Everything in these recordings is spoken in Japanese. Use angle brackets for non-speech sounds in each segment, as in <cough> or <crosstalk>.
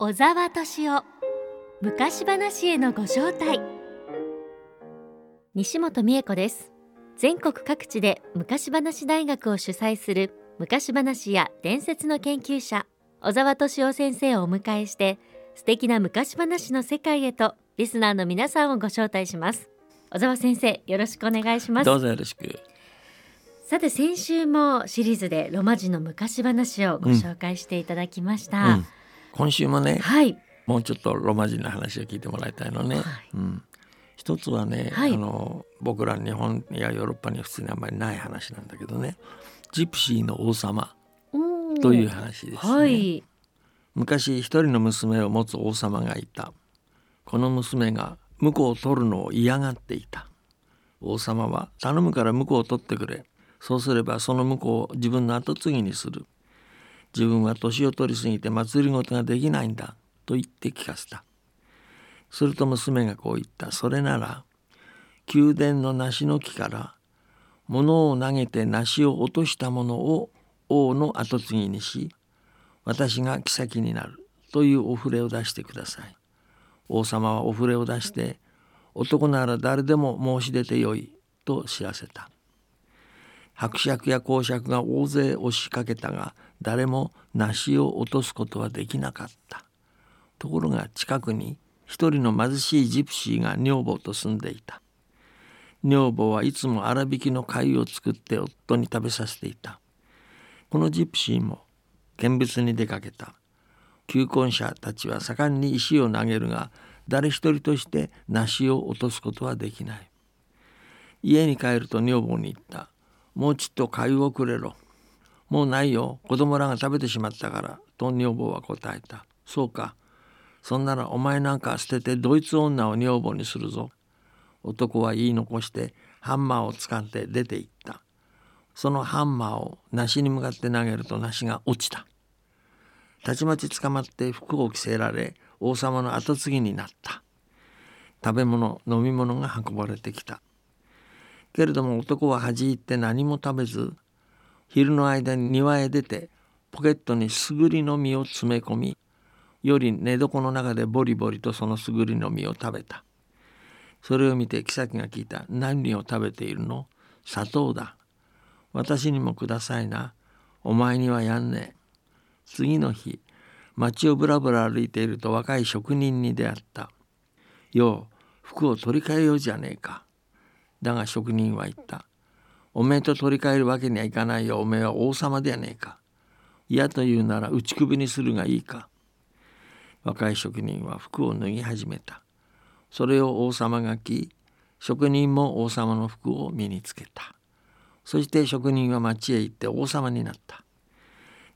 小沢敏夫昔話へのご招待。西本美恵子です。全国各地で昔話大学を主催する昔話や伝説の研究者小沢敏夫先生をお迎えして素敵な昔話の世界へとリスナーの皆さんをご招待します。小沢先生よろしくお願いします。どうぞよろしく。さて先週もシリーズでロマ字の昔話をご紹介していただきました、うん今週もね、はい。もうちょっとロマ人の話を聞いてもらいたいのね、はい。うん、一つはね、はい。あの僕ら日本やヨーロッパには普通にあんまりない話なんだけどね。ジプシーの王様という話ですね、はい。昔一人の娘を持つ王様がいた。この娘が婿を取るのを嫌がっていた。王様は頼むから婿を取ってくれ。そうすればその婿を自分の後継ぎにする自分は年を取り過ぎて祭りごとができないんだと言って聞かせた。すると娘がこう言った。それなら宮殿の梨の木から物を投げて梨を落としたものを王の後継ぎにし私が妃になる。というお触れを出してください。王様はお触れを出して男なら誰でも申し出てよい。と知らせた。伯爵や公爵が大勢押しかけたが誰も梨を落とすことはできなかった。ところが近くに一人の貧しいジプシーが女房と住んでいた。女房はいつも粗挽きの貝を作って夫に食べさせていた。このジプシーも見物に出かけた。求婚者たちは盛んに石を投げるが誰一人として梨を落とすことはできない。家に帰ると女房に言った「もうちっと粥をくれろ」「もうないよ。子供らが食べてしまったから」と女房は答えた「そうか。そんならお前なんか捨ててドイツ女を女房にするぞ」男は言い残してハンマーを使って出て行った。そのハンマーを梨に向かって投げると梨が落ちた。たちまち捕まって服を着せられ王様の後継ぎになった。食べ物飲み物が運ばれてきた。けれども男は恥じ入って何も食べず昼の間に庭へ出てポケットにすぐりの実を詰め込みより寝床の中でボリボリとそのすぐりの実を食べた。それを見て妃が聞いた「何を食べているの？砂糖だ。私にもくださいな。お前にはやんねえ」次の日町をぶらぶら歩いていると若い職人に出会った「よう服を取り替えようじゃねえか」だが職人は言った「おめえと取り替えるわけにはいかないよ。おめえは王様ではねえか。嫌と言うなら打ち首にするがいいか」若い職人は服を脱ぎ始めた。それを王様が着職人も王様の服を身につけた。そして職人は町へ行って王様になった。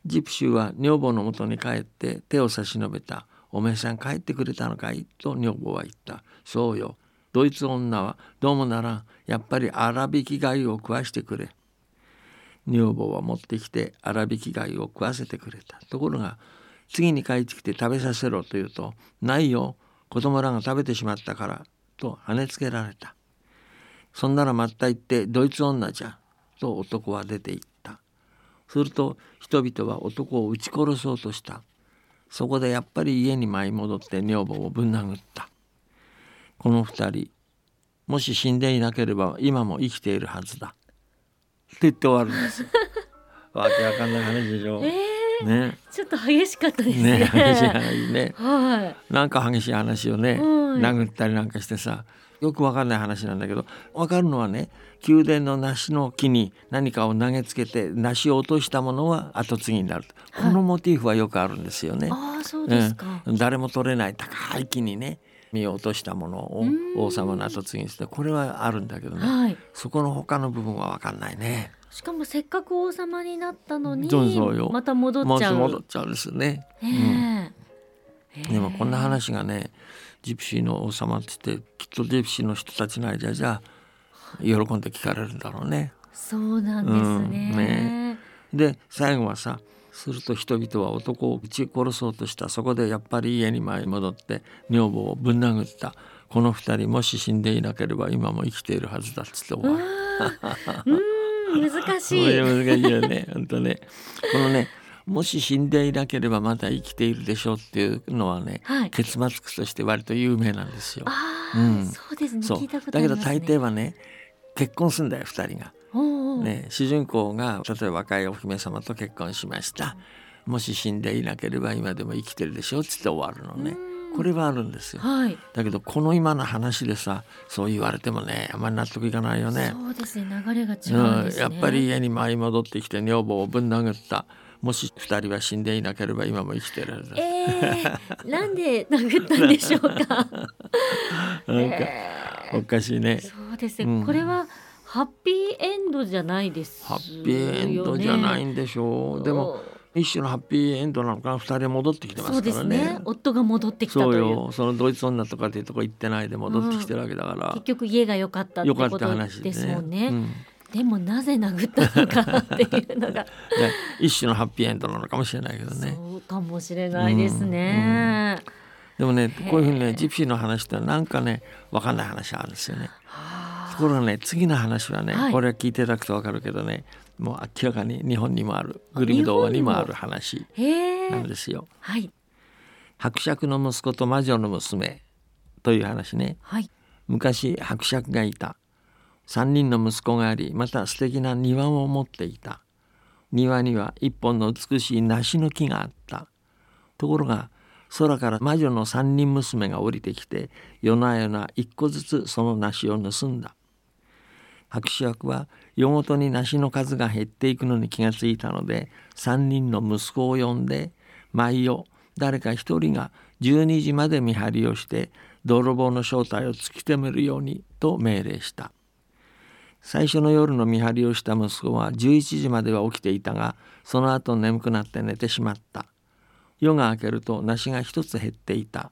ジプシーは女房のもとに帰って手を差し伸べた「おめえさん帰ってくれたのかい?」と女房は言った「そうよ。ドイツ女はどうもならんやっぱり粗挽き貝を食わしてくれ」女房は持ってきて粗挽き貝を食わせてくれた。ところが次に帰ってきて食べさせろと言うと「ないよ子供らが食べてしまったから」と跳ねつけられた。そんならまった行ってドイツ女じゃと男は出て行った。すると人々は男を撃ち殺そうとした。そこでやっぱり家に舞い戻って女房をぶん殴った。この二人もし死んでいなければ今も生きているはずだ。って言って終わるんですよ。<laughs> わけわかんない話でしょ、えー、ね。ちょっと激しかったですね。ね激しい話ね。はい。なんか激しい話をね、はい。殴ったりなんかしてさよくわかんない話なんだけどわかるのはね宮殿の梨の木に何かを投げつけて梨を落としたものは後継ぎになる、はい。このモチーフはよくあるんですよね。ああそうですか、うん、誰も取れない高い木にね実を落としたものをうん。王様の後継ぎにしてこれはあるんだけどね。はい。そこの他の部分はわかんないね。しかもせっかく王様になったのにそうよ。また戻っちゃう。戻っちゃうんですね。ねえ。でもこんな話がねジプシーの王様って言ってきっとジプシーの人たちの間じゃ喜んで聞かれるんだろうね。そうなんですね,、うん。ねで最後はさすると人々は男を撃ち殺そうとした。そこでやっぱり家に舞い戻って女房をぶん殴った。この二人もし死んでいなければ今も生きているはずだっつって終わ難しい。難しいよね。本当ね。このねもし死んでいなければまだ生きているでしょうっていうのはね、はい、結末として割と有名なんですよ。うん。そうですね。そう。聞いたことだけどありますね。大抵はね結婚するんだよ2人が。ね、主人公が例えば若いお姫様と結婚しました。もし死んでいなければ今でも生きてるでしょっつって終わるのね。うん。これはあるんですよ。はい。だけどこの今の話でさそう言われてもねあんまり納得いかないよね。そうですね。流れが違ううんですね。んやっぱり家に舞い戻ってきて女房をぶん殴った。もし二人は死んでいなければ今も生きてるえー、なんで殴ったんでしょうか。<laughs> なんかえおかしいね。ーそうですね、うん。これはハッピーエンドじゃないですよね。ハッピーエンドじゃないんでしょう。でも一種のハッピーエンドなのかな。二人戻ってきてますからですね。夫が戻ってきたとそう。よ。そのドイツ女とかっていうとこ行ってないで戻ってきてるわけだから、結局家が良かったってよかったこと話でですもんね。うん。でもなぜ殴ったのかっていうのが、で <laughs> 一種のハッピーエンドなのかもしれないけどね。そうかもしれないですね。でもねこういうふうにねジプシーの話ってなんかね分かんない話あるんですよね。はあところがね次の話はね、はい。これは聞いていただくと分かるけどねもう明らかに日本にもあるグリム童話にもある話。なんですよ。はい。伯爵の息子と魔女の娘という話ね。はい。昔伯爵がいた。三人の息子がありまた素敵な庭を持っていた。庭には一本の美しい梨の木があった。ところが空から魔女の三人娘が降りてきて夜な夜な一個ずつその梨を盗んだ伯爵は夜ごとに梨の数が減っていくのに気がついたので三人の息子を呼んで毎夜誰か一人が12時まで見張りをして泥棒の正体を突き止めるようにと命令した。最初の夜の見張りをした息子は11時までは起きていたがその後眠くなって寝てしまった。夜が明けると梨が一つ減っていた。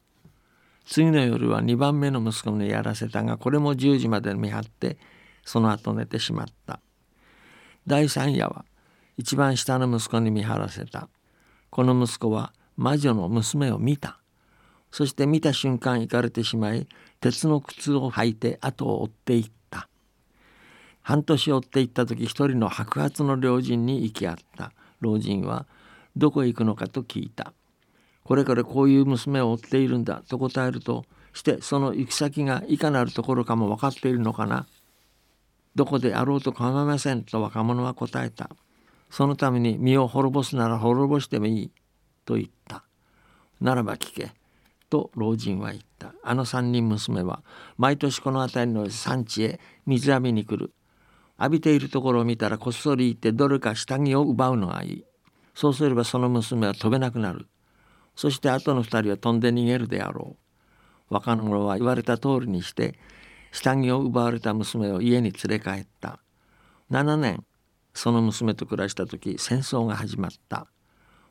次の夜は2番目の息子にやらせたがこれも10時まで見張ってその後寝てしまった。第三夜は一番下の息子に見張らせた。この息子は魔女の娘を見た。そして見た瞬間行かれてしまい鉄の靴を履いて後を追っていった。半年追っていった時一人の白髪の老人に行き合った。老人はどこへ行くのか？と聞いたこれからこういう娘を追っているんだと答えるとしてその行き先がいかなるところかも分かっているのかな？どこであろうと構いませんと若者は答えた。そのために身を滅ぼすなら滅ぼしてもいいと言った。ならば聞けと老人は言った。あの三人娘は毎年この辺りの産地へ水浴びに来る。浴びているところを見たらこっそり行ってどれか下着を奪うのがいい。そうすればその娘は飛べなくなる。そして後の二人は飛んで逃げるであろう。若者は言われた通りにして下着を奪われた娘を家に連れ帰った。7年その娘と暮らした時戦争が始まった。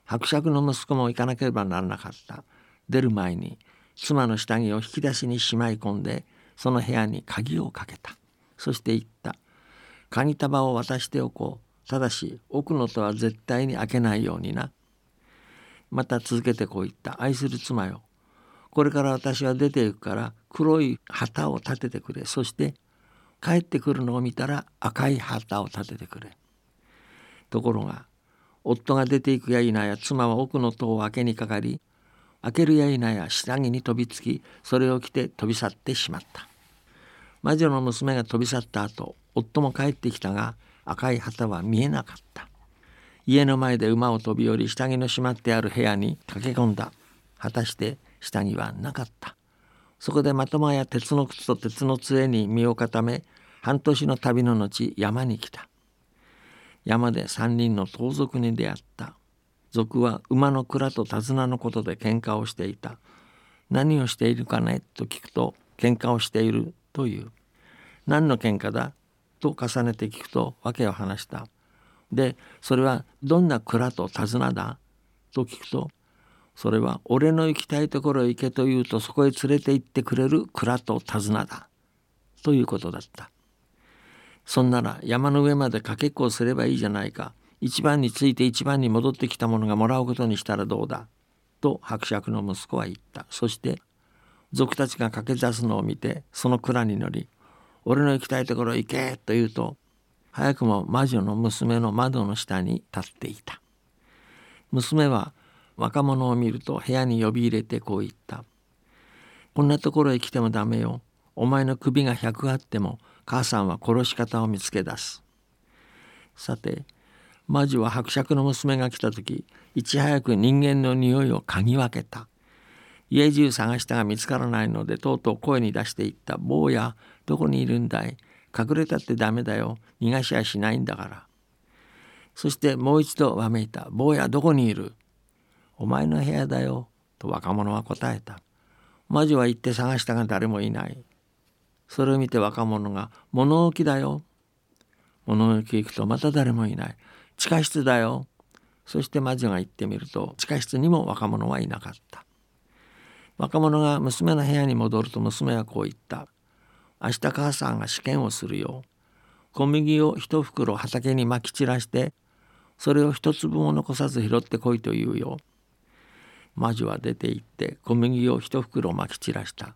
伯爵の息子も行かなければならなかった。出る前に妻の下着を引き出しにしまい込んでその部屋に鍵をかけた。そして言った。鍵束を渡しておこう。ただし奥の戸は絶対に開けないようにな。また続けてこう言った。愛する妻よ。これから私は出ていくから黒い旗を立ててくれ。そして帰ってくるのを見たら赤い旗を立ててくれ。ところが夫が出ていくや否や妻は奥の戸を開けにかかり開けるや否や下着に飛びつきそれを着て飛び去ってしまった。魔女の娘が飛び去った後夫も帰ってきたが赤い旗は見えなかった。家の前で馬を飛び降り下着のしまってある部屋に駆け込んだ。果たして下着はなかった。そこでまともや鉄の靴と鉄の杖に身を固め半年の旅の後山に来た。山で三人の盗賊に出会った。賊は馬の蔵と手綱のことで喧嘩をしていた。何をしているかねと聞くと喧嘩をしているという。何の喧嘩だ？と重ねて聞くと訳を話した。でそれはどんな蔵と手綱だ？と聞くとそれは俺の行きたいところへ行けと言うとそこへ連れて行ってくれる蔵と手綱だ。ということだった。そんなら山の上までかけっこをすればいいじゃないか。一番について一番に戻ってきたものがもらうことにしたらどうだ。と伯爵の息子は言った。そして賊たちが駆け出すのを見てその蔵に乗り「俺の行きたいところへ行け!」と言うと早くも魔女の娘の窓の下に立っていた。娘は若者を見ると部屋に呼び入れてこう言った「こんなところへ来てもダメよ。お前の首が100あっても母さんは殺し方を見つけ出す」さて魔女は伯爵の娘が来た時いち早く人間の匂いを嗅ぎ分けた。家中探したが見つからないのでとうとう声に出して言った「坊やどこにいるんだい？隠れたってダメだよ。逃がしやしないんだから」そしてもう一度わめいた「坊やどこにいる?」「お前の部屋だよ」と若者は答えた。魔女は行って探したが誰もいない。それを見て若者が「物置だよ」物置行くとまた誰もいない。地下室だよ。そして魔女が行ってみると地下室にも若者はいなかった。若者が娘の部屋に戻ると娘はこう言った「明日母さんが試験をするよ。小麦を一袋畑にまき散らしてそれを一粒も残さず拾ってこいと言うよ」魔女は出て行って小麦を一袋まき散らした。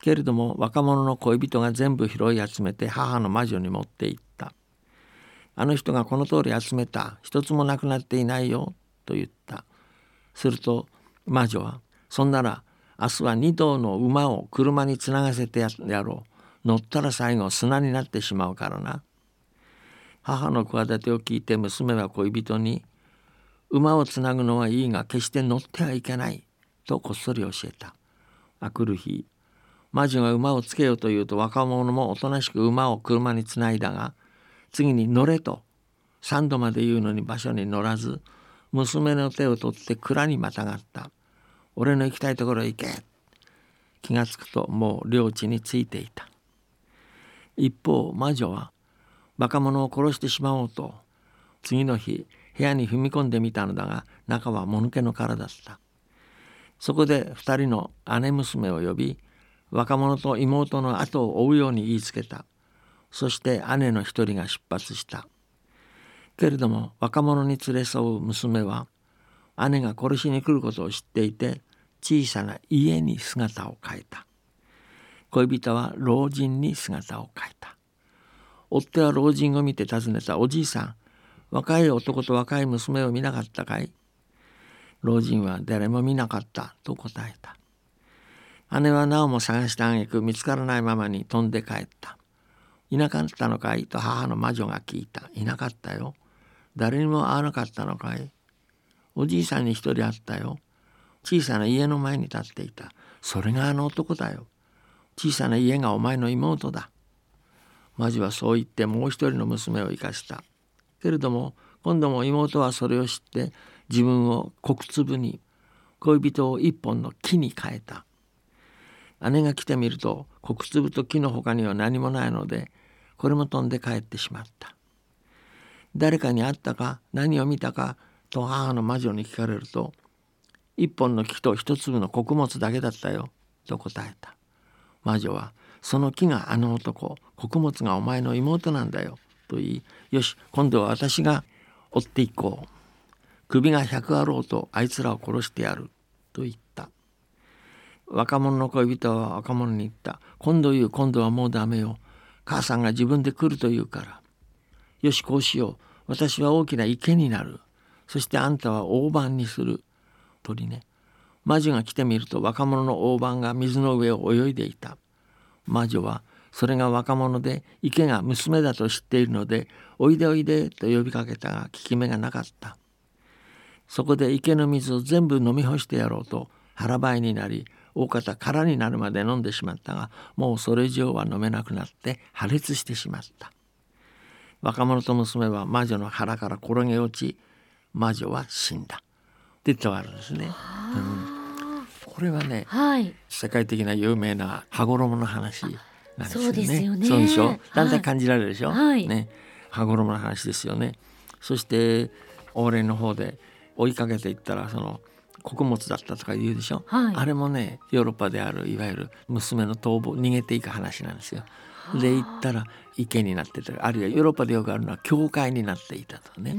けれども若者の恋人が全部拾い集めて母の魔女に持って行った。あの人がこの通り集めた。一つもなくなっていないよ。と言った。すると魔女はそんなら明日は二頭の馬を車につながせてやろう。乗ったら最後砂になってしまうからな。母の企てを聞いて娘は恋人に「馬をつなぐのはいいが決して乗ってはいけない」とこっそり教えた。あくる日魔女が馬をつけようというと若者もおとなしく馬を車につないだが次に乗れと3度まで言うのに場所に乗らず娘の手を取って蔵にまたがった。俺の行きたいところへ行け。気がつくともう領地についていた。一方魔女は若者を殺してしまおうと次の日部屋に踏み込んでみたのだが中はもぬけの殻だった。そこで2人の姉娘を呼び若者と妹の後を追うように言いつけた。そして姉の一人が出発した。けれども若者に連れ添う娘は姉が殺しに来ることを知っていて小さな家に姿を変えた。恋人は老人に姿を変えた。追っ手は老人を見て尋ねたおじいさん。若い男と若い娘を見なかったかい？老人は誰も見なかったと答えた姉はなおも探した挙句見つからないままに飛んで帰ったいなかったのかい？と母の魔女が聞いた。いなかったよ。誰にも会わなかったのかい？おじいさんに一人会ったよ。小さな家の前に立っていた。それがあの男だよ。小さな家がお前の妹だ。魔女はそう言ってもう一人の娘を生かした。けれども今度も妹はそれを知って自分を国粒に恋人を一本の木に変えた。姉が来てみると国粒と木の他には何もないのでこれも飛んで帰ってしまった誰かに会ったか何を見たかと母の魔女に聞かれると一本の木と一粒の穀物だけだったよと答えた魔女はその木があの男穀物がお前の妹なんだよと言いよし今度は私が追っていこう。首が百あろうとあいつらを殺してやる。と言った。若者の恋人は若者に言った。今度言う今度はもうダメよ。母さんが自分で来ると言うから。よしこうしよう。私は大きな池になる。そしてあんたは大判にする。鳥ね。魔女が来てみると若者の大判が水の上を泳いでいた。魔女はそれが若者で池が娘だと知っているので「おいでおいで」と呼びかけたが効き目がなかった。そこで池の水を全部飲み干してやろうと腹ばいになり大方空になるまで飲んでしまったがもうそれ以上は飲めなくなって破裂してしまった。若者と娘は魔女の腹から転げ落ち魔女は死んだ。って言ってあるんですね、うん、これはね、はい、世界的な有名な羽衣の話なんですよね。そうですよね。そうでしょ？だんだん感じられるでしょ、はい、ね。羽衣の話ですよね。そして往年の方で追いかけていったらその「穀物だったとか言うでしょ、はい、あれもねヨーロッパであるいわゆる娘の逃亡逃げていく話なんですよ。で行ったら池になってた。あるいはヨーロッパでよくあるのは教会になっていたとね。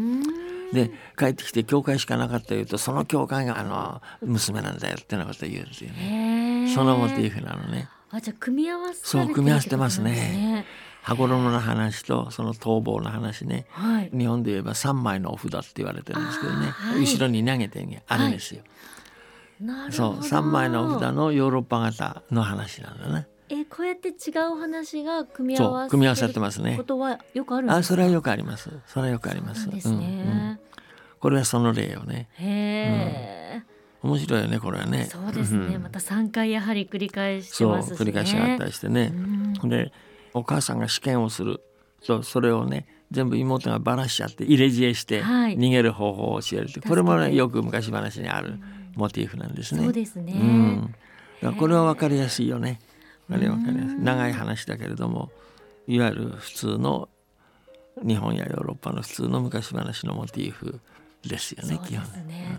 で帰ってきて教会しかなかったというとその教会があの娘なんだよってなこと言うんですよね。そのモチーフなのね。あじゃ組み合わせ、そう組み合わせてますね。羽衣の話とその逃亡の話ね。はい。日本で言えば三枚のお札って言われてるんですけどね、はい。後ろに投げてあるんですよ、なるほど。そう三枚のお札のヨーロッパ型の話なんだねえこうやって違う話が組み合わ組み合わさってますね。ことはよくあるあそれはよくあります。それはよくあります。すね、うんうん。これはその例よね。へえ、面白いよねこれはね。そうですね、ん。また三回やはり繰り返してそう繰り返しがあったりしてね。う、ん。でお母さんが試験をする。そうそれをね全部妹がバラしちゃって入れ知恵してはい。逃げる方法を教えるって、これもねよく昔話にあるモチーフなんですね。そうですね、うん、これは分かりやすいよね。あれは分かりやすい。長い話だけれどもいわゆる普通の日本やヨーロッパの普通の昔話のモチーフですよね基本。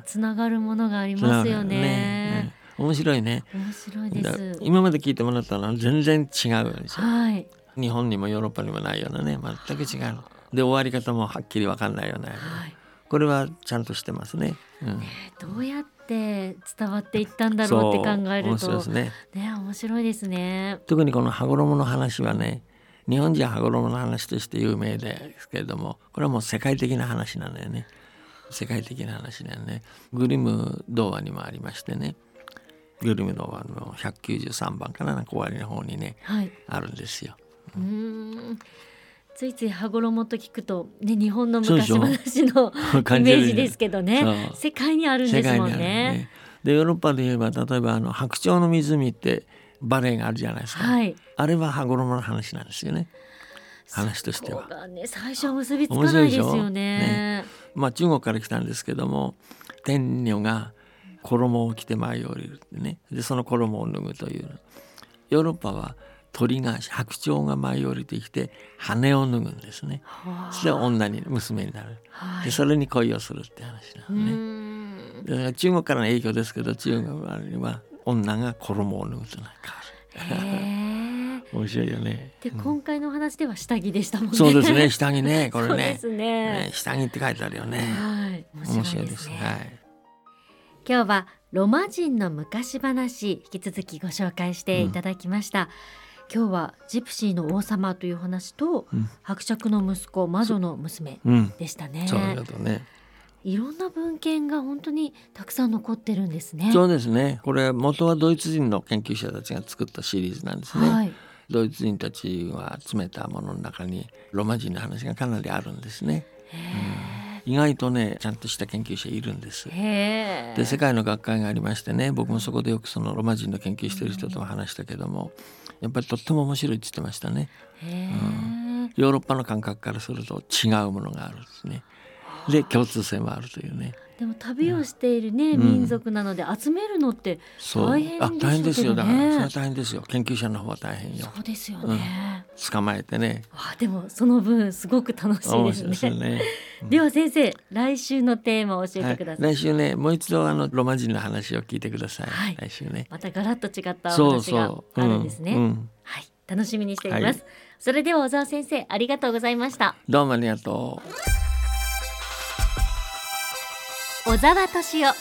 つながるものがありますよね。面白いね。面白いでだす今まで聞いてもらったのは全然違う。はい。日本にもヨーロッパにもないようなね全く違うの。で終わり方もはっきり分かんないような、はい。これはちゃんとしてますね。うん、どうやって伝わっていったんだろうって考えるそう面白いとですね。ね面白いですね。特にこの羽衣の話はね日本人は羽衣の話として有名ですけれどもこれはもう世界的な話なんだよね世界的な話だよね。グリム童話にもありましてね。グリム童話の193番かななんか終わりの方にねはい。あるんですよ。うーん。ついつい羽衣と聞くとね日本の昔話の <laughs> イメージですけどね。世界にあるんですもん世界にあるね。でヨーロッパで言えば例えばあの白鳥の湖ってバレエがあるじゃないですか、はい。あれは羽衣の話なんですよね。話としては。ね。最初は結びつかないですよね。まあ中国から来たんですけども天女が衣を着て舞い降りるってね。でその衣を脱ぐという。ヨーロッパは鳥が白鳥が舞い降りてきて羽を脱ぐんですね。はあ。それで女に娘になる。はい。でそれに恋をするって話なうのね。だから中国からの影響ですけど中国には女が衣を脱ぐというのが変わる。面白いよねで今回のお話では下着でしたもんね。そうですね下着ね <laughs> これねすねね。下着って書いてあるよねはい。面面白いですね。はい今日はロマ人の昔話引き続きご紹介していただきました。今日はジプシーの王様という話と、うん伯爵の息子魔女の娘うんでしたね。そうだとねいろんな文献が本当にたくさん残ってるんですね。そうですねこれ元はドイツ人の研究者たちが作ったシリーズなんですね、はい。ドイツ人たちが集めたものの中にロマ人の話がかなりあるんですね。意外とねちゃんとした研究者いるんです。で世界の学会がありましてね僕もそこでよくそのロマ人の研究してる人とも話したけどもやっぱりとっても面白いって言ってましたね。へえ。ヨーロッパの感覚からすると違うものがあるんですね。で共通性もあるというねでも旅をしているね、ん。民族なので集めるのって大変あ大変ですよだでしょうけどね。からそれは大変ですよ。研究者の方は大変よ。そうですよね。捕まえてね。あでもその分すごく楽しい面ですね。ですよねでは先生来週のテーマを教えてください。はい、来週ねもう一度あのロマ人の話を聞いてください、はい。来週ね。またガラッと違ったお話があるんですね。うんうん。はい。楽しみにしています。はい。それでは小沢先生ありがとうございました。どうもありがとう小沢敏夫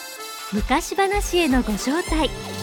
昔話へのご招待。